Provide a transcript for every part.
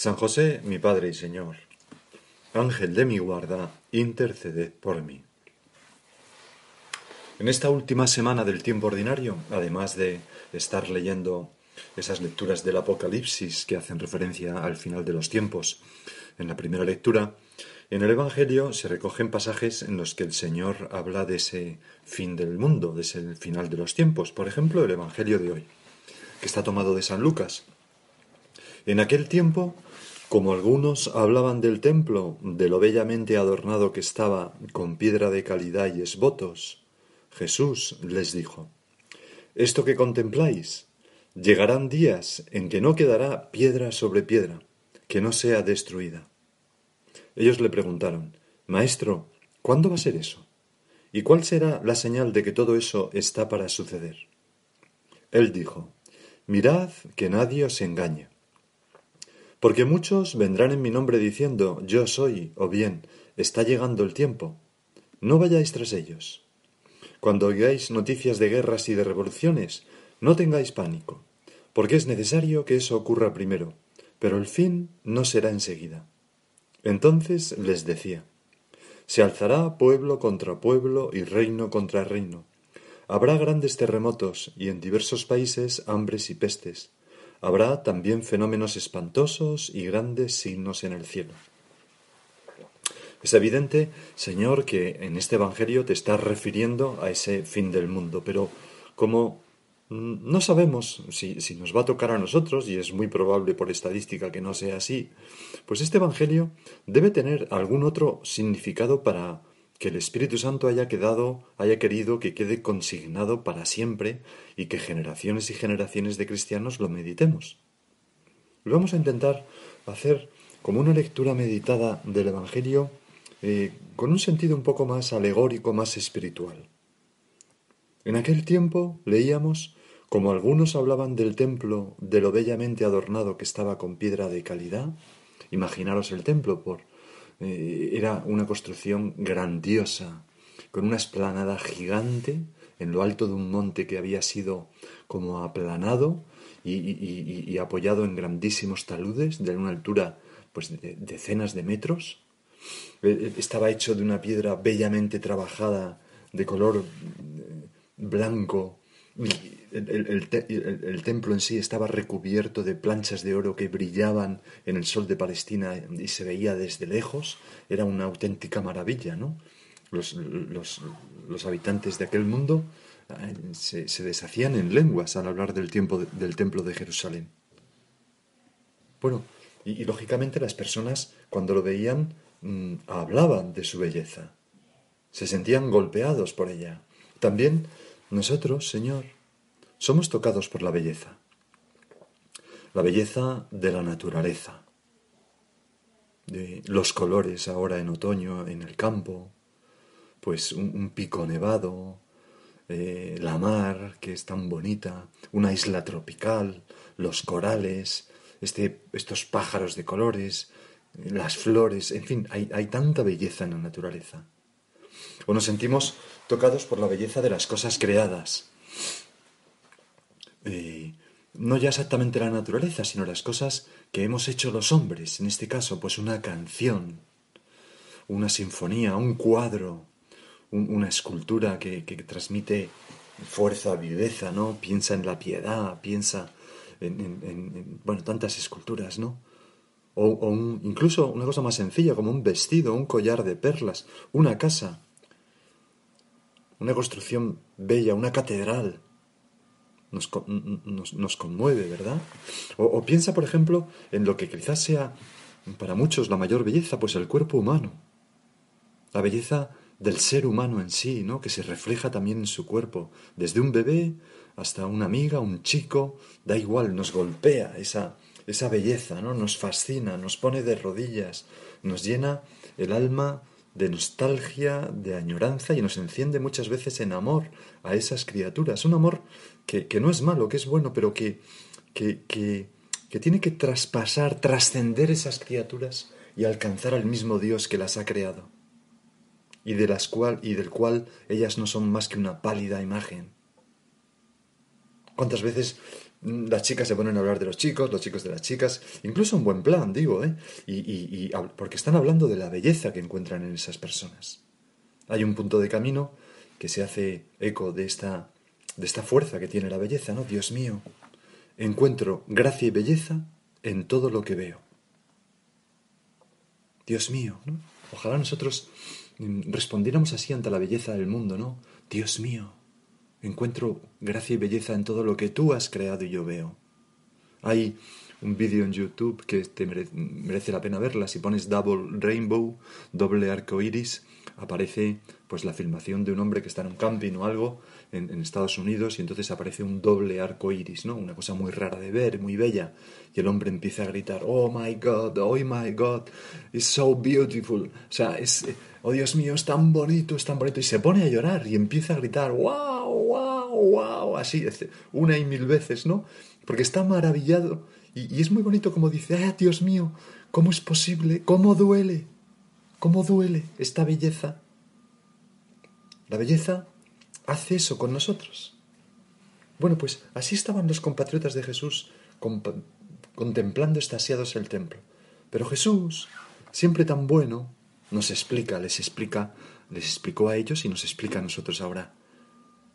San José, mi Padre y Señor, Ángel de mi guarda, interceded por mí. En esta última semana del tiempo ordinario, además de estar leyendo esas lecturas del Apocalipsis que hacen referencia al final de los tiempos, en la primera lectura, en el Evangelio se recogen pasajes en los que el Señor habla de ese fin del mundo, de ese final de los tiempos. Por ejemplo, el Evangelio de hoy, que está tomado de San Lucas. En aquel tiempo como algunos hablaban del templo, de lo bellamente adornado que estaba con piedra de calidad y esbotos, Jesús les dijo, Esto que contempláis, llegarán días en que no quedará piedra sobre piedra, que no sea destruida. Ellos le preguntaron, Maestro, ¿cuándo va a ser eso? ¿Y cuál será la señal de que todo eso está para suceder? Él dijo, Mirad que nadie os engañe porque muchos vendrán en mi nombre diciendo, yo soy, o bien, está llegando el tiempo. No vayáis tras ellos. Cuando oigáis noticias de guerras y de revoluciones, no tengáis pánico, porque es necesario que eso ocurra primero, pero el fin no será enseguida. Entonces les decía, se alzará pueblo contra pueblo y reino contra reino. Habrá grandes terremotos y en diversos países hambres y pestes Habrá también fenómenos espantosos y grandes signos en el cielo. Es evidente, Señor, que en este Evangelio te estás refiriendo a ese fin del mundo, pero como no sabemos si, si, nos va a tocar a nosotros, y es muy probable por estadística que no sea así, pues este Evangelio debe tener algún otro significado para, que el Espíritu Santo haya quedado, haya querido que quede consignado para siempre y que generaciones y generaciones de cristianos lo meditemos. Lo vamos a intentar hacer como una lectura meditada del Evangelio eh, con un sentido un poco más alegórico, más espiritual. En aquel tiempo leíamos como algunos hablaban del templo, de lo bellamente adornado que estaba con piedra de calidad. Imaginaros el templo por eh, era una construcción grandiosa, con una esplanada gigante en lo alto de un monte que había sido como aplanado y, apoyado en grandísimos taludes de una altura pues de decenas de metros. Eh, eh, estaba hecho de una piedra bellamente trabajada de color blanco el, templo en sí estaba recubierto de planchas de oro que brillaban en el sol de Palestina y se veía desde lejos. Era una auténtica maravilla, ¿no? Los, habitantes de aquel mundo eh, se, deshacían en lenguas al hablar del, tiempo, del templo de Jerusalén. Bueno, y, lógicamente las personas cuando lo veían mm, hablaban de su belleza, se sentían golpeados por ella. También nosotros, Señor, somos tocados por la belleza, la belleza de la naturaleza, de los colores ahora en otoño en el campo, pues un, pico nevado, eh, la mar que es tan bonita, una isla tropical, los corales, este, estos pájaros de colores, las flores, en fin, hay, hay tanta belleza en la naturaleza. O nos sentimos tocados por la belleza de las cosas creadas. Eh, no ya exactamente la naturaleza, sino las cosas que hemos hecho los hombres, en este caso, pues una canción, una sinfonía, un cuadro, una escultura que, transmite fuerza, viveza, ¿no? Piensa en la piedad, piensa en, bueno, tantas esculturas, ¿no? o, incluso una cosa más sencilla como un vestido, un collar de perlas, una casa, una construcción bella, una catedral. Nos, nos, conmueve, ¿verdad? O, piensa, por ejemplo, en lo que quizás sea para muchos la mayor belleza, pues el cuerpo humano. La belleza del ser humano en sí, ¿no? Que se refleja también en su cuerpo, desde un bebé hasta una amiga, un chico, da igual, nos golpea esa, esa belleza, ¿no? Nos fascina, nos pone de rodillas, nos llena el alma de nostalgia, de añoranza y nos enciende muchas veces en amor a esas criaturas. Un amor que, no es malo, que es bueno, pero que, que, que tiene que traspasar, trascender esas criaturas y alcanzar al mismo Dios que las ha creado y de las cual y del cual ellas no son más que una pálida imagen. ¿Cuántas veces las chicas se ponen a hablar de los chicos, los chicos de las chicas, incluso en buen plan, digo, ¿eh? Y, porque están hablando de la belleza que encuentran en esas personas. Hay un punto de camino que se hace eco de esta, de esta fuerza que tiene la belleza, ¿no? Dios mío, encuentro gracia y belleza en todo lo que veo. Dios mío, ¿no? Ojalá nosotros respondiéramos así ante la belleza del mundo, ¿no? Dios mío, Encuentro gracia y belleza en todo lo que tú has creado y yo veo. Hay un vídeo en YouTube que te merece la pena verla. Si pones Double Rainbow, doble arco iris, aparece pues la filmación de un hombre que está en un camping o algo en, Estados Unidos y entonces aparece un doble arco iris, ¿no? Una cosa muy rara de ver, muy bella. Y el hombre empieza a gritar, oh my God, oh my God, it's so beautiful. O sea, es, oh Dios mío, es tan bonito, es tan bonito. Y se pone a llorar y empieza a gritar, wow, wow, wow, así, una y mil veces, ¿no? Porque está maravillado. Y, es muy bonito como dice, ah, Dios mío, ¿cómo es posible? ¿Cómo duele? ¿Cómo duele esta belleza? La belleza hace eso con nosotros. Bueno, pues así estaban los compatriotas de Jesús contemplando estasiados el templo. Pero Jesús, siempre tan bueno, nos explica, les explica, les explicó a ellos y nos explica a nosotros ahora.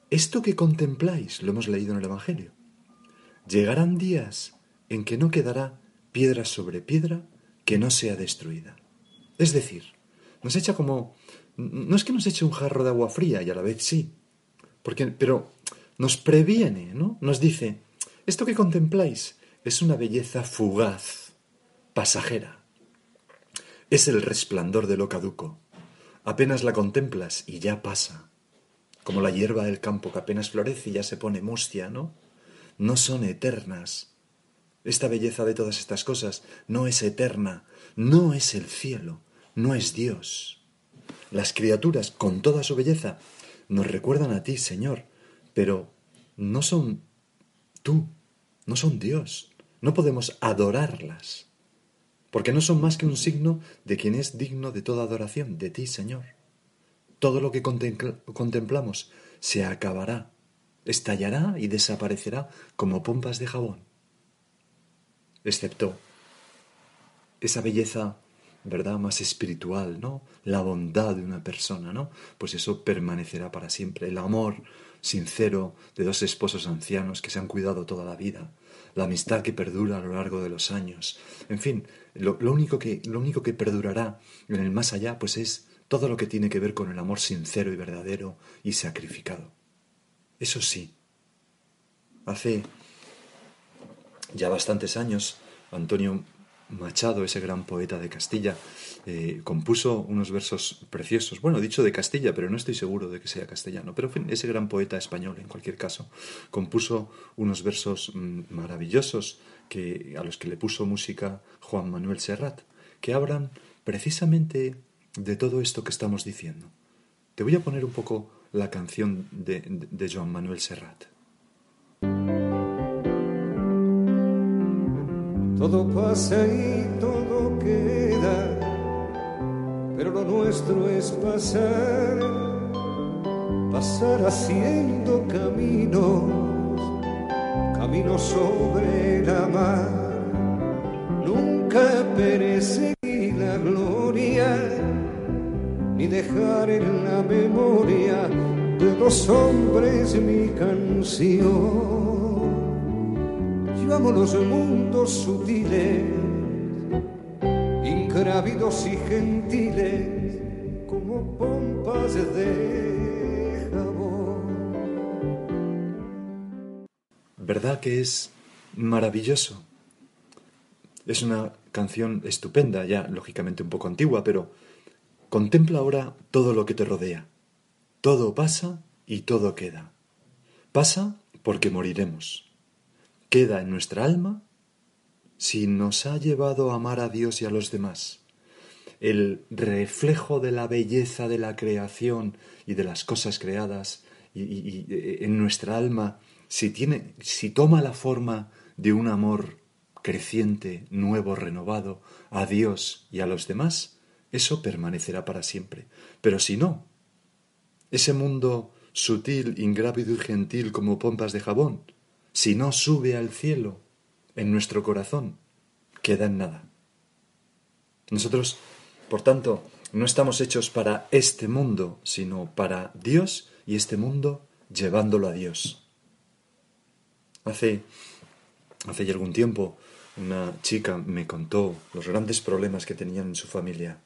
Esto que contempláis, lo hemos leído en el Evangelio. Llegarán días en que no quedará piedra sobre piedra que no sea destruida. Es decir, nos echa como... No es que nos eche un jarro de agua fría y a la vez sí, porque, pero nos previene, ¿no? Nos dice, esto que contempláis es una belleza fugaz, pasajera. Es el resplandor de lo caduco. Apenas la contemplas y ya pasa. Como la hierba del campo que apenas florece y ya se pone mustia, ¿no? No son eternas. Esta belleza de todas estas cosas no es eterna, no es el cielo, no es Dios. Las criaturas, con toda su belleza, nos recuerdan a ti, Señor, pero no son tú, no son Dios. No podemos adorarlas porque no son más que un signo de quien es digno de toda adoración, de ti, Señor. Todo lo que contemplamos se acabará, estallará y desaparecerá como pompas de jabón, excepto esa belleza, ¿verdad?, más espiritual, ¿no? La bondad de una persona, ¿no? Pues eso permanecerá para siempre. El amor sincero de dos esposos ancianos que se han cuidado toda la vida, la amistad que perdura a lo largo de los años. En fin, lo, único que, lo único que perdurará en el más allá, pues es todo lo que tiene que ver con el amor sincero y verdadero y sacrificado. Eso sí, hace ya bastantes años, Antonio Machado, ese gran poeta de Castilla, eh, compuso unos versos preciosos. Bueno, dicho de Castilla, pero no estoy seguro de que sea castellano. Pero ese gran poeta español, en cualquier caso, compuso unos versos mm, maravillosos que, a los que le puso música Juan Manuel Serrat, que hablan precisamente de todo esto que estamos diciendo. Te voy a poner un poco la canción de, de Joan Manuel Serrat. Todo pasa y todo queda, pero lo nuestro es pasar, pasar haciendo caminos, caminos sobre la mar. Nunca perseguir la gloria, ni dejar en la memoria de los hombres mi canción los mundos sutiles ingrávidos y gentiles como pompas de jabón. ¿Verdad que es maravilloso? Es una canción estupenda, ya lógicamente un poco antigua, pero contempla ahora todo lo que te rodea. Todo pasa y todo queda. Pasa porque moriremos. Queda en nuestra alma si nos ha llevado a amar a Dios y a los demás. El reflejo de la belleza de la creación y de las cosas creadas y, eh, en nuestra alma, si, tiene, si toma la forma de un amor creciente, nuevo, renovado, a Dios y a los demás, eso permanecerá para siempre. Pero si no, ese mundo sutil, ingrávido y gentil como pompas de jabón, si no sube al cielo en nuestro corazón, queda en nada. Nosotros, por tanto, no estamos hechos para este mundo, sino para Dios y este mundo llevándolo a Dios. Hace, hace ya algún tiempo una chica me contó los grandes problemas que tenían en su familia,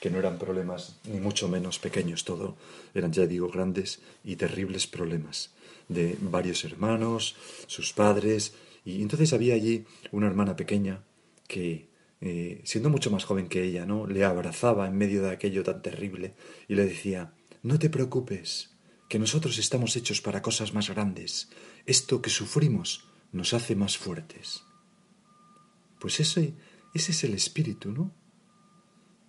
que no eran problemas ni mucho menos pequeños, todo eran, ya digo, grandes y terribles problemas de varios hermanos, sus padres, y entonces había allí una hermana pequeña que, eh, siendo mucho más joven que ella, ¿no? le abrazaba en medio de aquello tan terrible y le decía, no te preocupes, que nosotros estamos hechos para cosas más grandes. Esto que sufrimos nos hace más fuertes. Pues ese, ese es el espíritu, ¿no?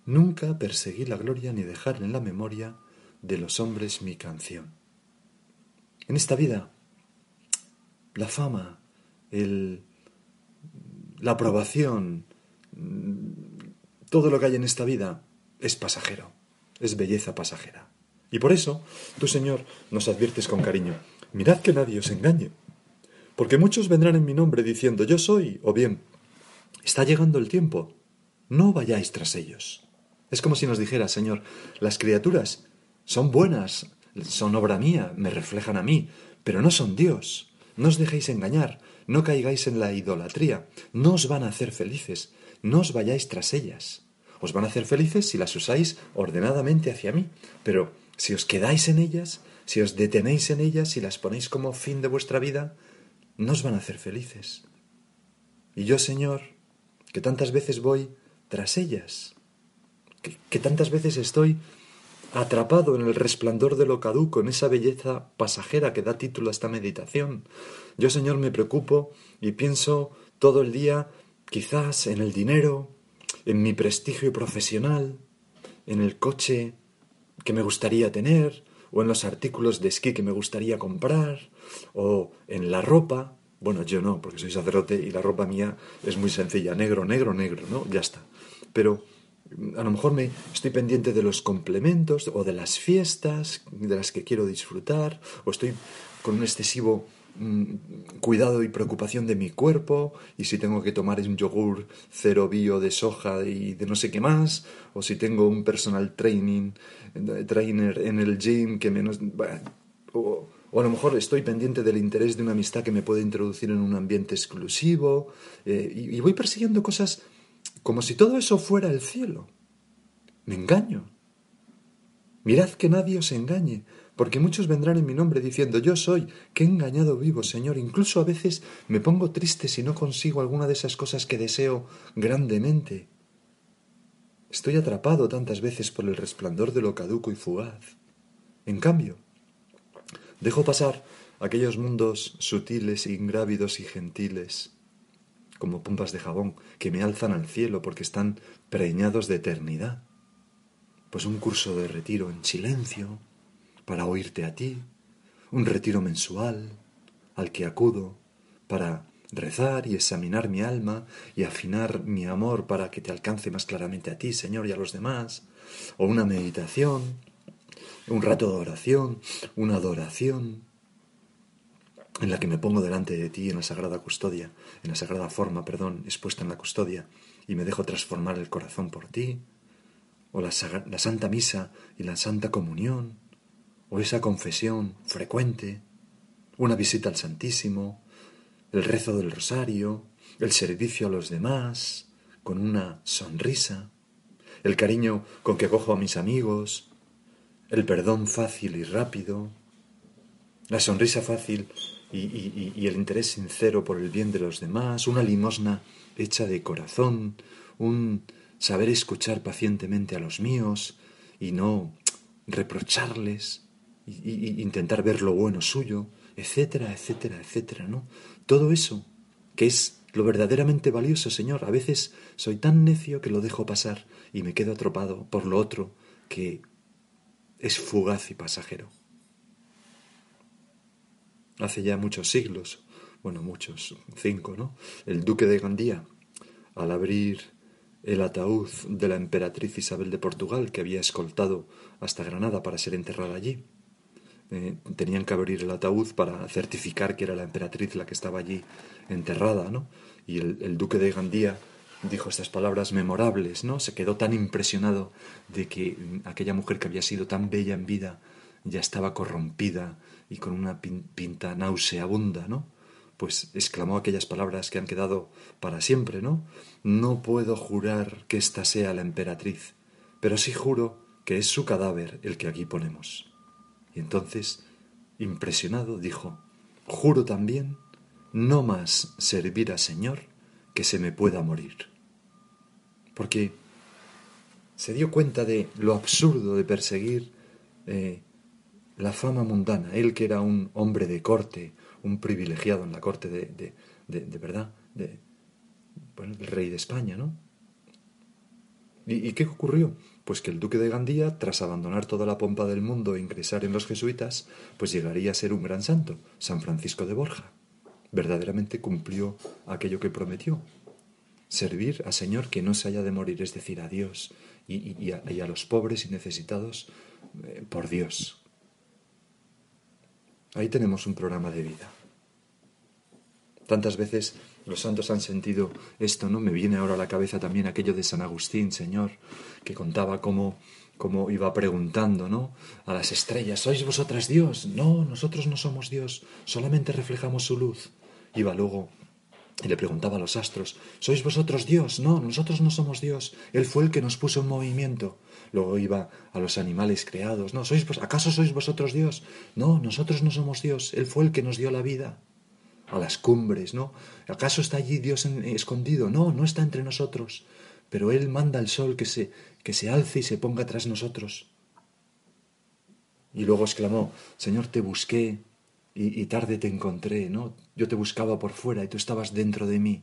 Nunca perseguí la gloria ni dejar en la memoria de los hombres mi canción. En esta vida, la fama, el, la aprobación, todo lo que hay en esta vida es pasajero, es belleza pasajera. Y por eso, tú, Señor, nos adviertes con cariño, mirad que nadie os engañe, porque muchos vendrán en mi nombre diciendo yo soy, o bien, Está llegando el tiempo. No vayáis tras ellos. Es como si nos dijera, Señor, las criaturas son buenas, son obra mía, me reflejan a mí, pero no son Dios. No os dejéis engañar, no caigáis en la idolatría, no os van a hacer felices, no os vayáis tras ellas. Os van a hacer felices si las usáis ordenadamente hacia mí, pero si os quedáis en ellas, si os detenéis en ellas, si las ponéis como fin de vuestra vida, no os van a hacer felices. Y yo, Señor, que tantas veces voy tras ellas, que, tantas veces estoy atrapado en el resplandor de lo caduco, en esa belleza pasajera que da título a esta meditación. Yo, Señor, me preocupo y pienso todo el día quizás en el dinero, en mi prestigio profesional, en el coche que me gustaría tener, o en los artículos de esquí que me gustaría comprar, o en la ropa, bueno, yo no, porque soy sacerdote y la ropa mía es muy sencilla, negro, negro, negro, ¿no? Ya está. Pero a lo mejor me estoy pendiente de los complementos o de las fiestas de las que quiero disfrutar, o estoy con un excesivo mm, cuidado y preocupación de mi cuerpo, y si tengo que tomar un yogur cero bio de soja y de no sé qué más, o si tengo un personal training, eh, trainer en el gym que menos... o, o a lo mejor estoy pendiente del interés de una amistad que me puede introducir en un ambiente exclusivo. Eh, y voy persiguiendo cosas como si todo eso fuera el cielo. Me engaño. Mirad que nadie os engañe, porque muchos vendrán en mi nombre diciendo yo soy, que engañado vivo, Señor. Incluso a veces me pongo triste si no consigo alguna de esas cosas que deseo grandemente. Estoy atrapado tantas veces por el resplandor de lo caduco y fugaz. En cambio, Dejo pasar aquellos mundos sutiles, ingrávidos y gentiles, como pompas de jabón, que me alzan al cielo porque están preñados de eternidad. Pues un curso de retiro en silencio, para oírte a ti, un retiro mensual al que acudo para rezar y examinar mi alma y afinar mi amor para que te alcance más claramente a ti, Señor, y a los demás, o una meditación, un rato de oración, una adoración, en la que me pongo delante de ti en la sagrada custodia, en la sagrada forma, perdón, expuesta en la custodia, y me dejo transformar el corazón por ti, o la, la Santa Misa y la Santa Comunión, o esa confesión frecuente, una visita al Santísimo, el rezo del rosario, el servicio a los demás, con una sonrisa, el cariño con que acojo a mis amigos, el perdón fácil y rápido, la sonrisa fácil y, el interés sincero por el bien de los demás, una limosna hecha de corazón, un saber escuchar pacientemente a los míos y no reprocharles, y, intentar ver lo bueno suyo, etcétera, etcétera, etcétera, ¿no? Todo eso, que es lo verdaderamente valioso, Señor. A veces soy tan necio que lo dejo pasar y me quedo atropado por lo otro que es fugaz y pasajero. Hace ya muchos siglos, bueno, muchos, cinco, ¿no? El duque de Gandía, al abrir el ataúd de la emperatriz Isabel de Portugal, que había escoltado hasta Granada para ser enterrada allí, eh, tenían que abrir el ataúd para certificar que era la emperatriz la que estaba allí enterrada, ¿no? Y el, duque de Gandía dijo estas palabras memorables, ¿no? Se quedó tan impresionado de que aquella mujer que había sido tan bella en vida ya estaba corrompida y con una pinta nauseabunda, ¿no? Pues exclamó aquellas palabras que han quedado para siempre, ¿no? No puedo jurar que ésta sea la emperatriz, pero sí juro que es su cadáver el que aquí ponemos. Y entonces, impresionado, dijo, juro también no más servir al Señor que se me pueda morir. Porque se dio cuenta de lo absurdo de perseguir eh, la fama mundana. Él que era un hombre de corte, un privilegiado en la corte de, de, verdad, de, bueno, del rey de España, ¿no? ¿Y qué ocurrió? Pues que el duque de Gandía, tras abandonar toda la pompa del mundo e ingresar en los jesuitas, pues llegaría a ser un gran santo, San Francisco de Borja. Verdaderamente cumplió aquello que prometió, servir al Señor que no se haya de morir, es decir, a Dios y, a, los pobres y necesitados eh, por Dios. Ahí tenemos un programa de vida. Tantas veces los santos han sentido esto, ¿no? Me viene ahora a la cabeza también aquello de San Agustín, Señor, que contaba cómo, cómo iba preguntando, ¿no? A las estrellas, ¿sois vosotras Dios? No, nosotros no somos Dios, solamente reflejamos su luz. Iba luego y le preguntaba a los astros, ¿sois vosotros Dios? No, nosotros no somos Dios, Él fue el que nos puso en movimiento. Luego iba a los animales creados, no, ¿sois, ¿acaso sois vosotros Dios? No, nosotros no somos Dios, Él fue el que nos dio la vida a las cumbres, ¿no? ¿Acaso está allí Dios escondido? No, no está entre nosotros, pero Él manda al sol que se, que se alce y se ponga tras nosotros. Y luego exclamó, Señor, te busqué y, tarde te encontré, ¿no? Yo te buscaba por fuera y tú estabas dentro de mí,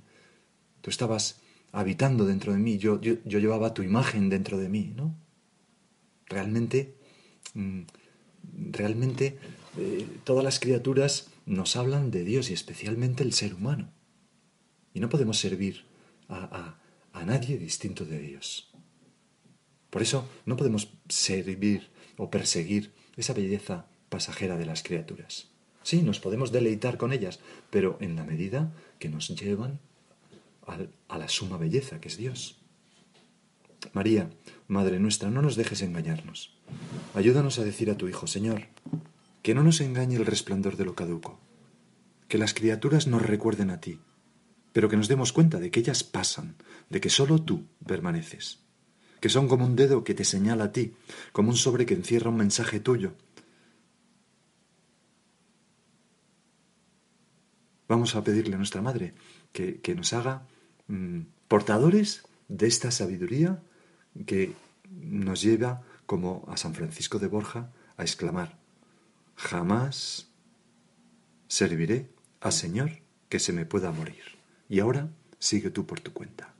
tú estabas habitando dentro de mí, yo, yo, llevaba tu imagen dentro de mí, ¿no? Realmente, mm, realmente eh, todas las criaturas nos hablan de Dios y especialmente el ser humano. Y no podemos servir a, a, nadie distinto de Dios. Por eso no podemos servir o perseguir esa belleza pasajera de las criaturas. Sí, nos podemos deleitar con ellas, pero en la medida que nos llevan a la suma belleza que es Dios. María, Madre nuestra, no nos dejes engañarnos. Ayúdanos a decir a tu Hijo, Señor, que no nos engañe el resplandor de lo caduco, que las criaturas nos recuerden a ti, pero que nos demos cuenta de que ellas pasan, de que sólo tú permaneces, que son como un dedo que te señala a ti, como un sobre que encierra un mensaje tuyo. Vamos a pedirle a nuestra Madre que, nos haga mm, portadores de esta sabiduría que nos lleva, como a San Francisco de Borja, a exclamar, jamás serviré al Señor que se me pueda morir. Y ahora sigue tú por tu cuenta.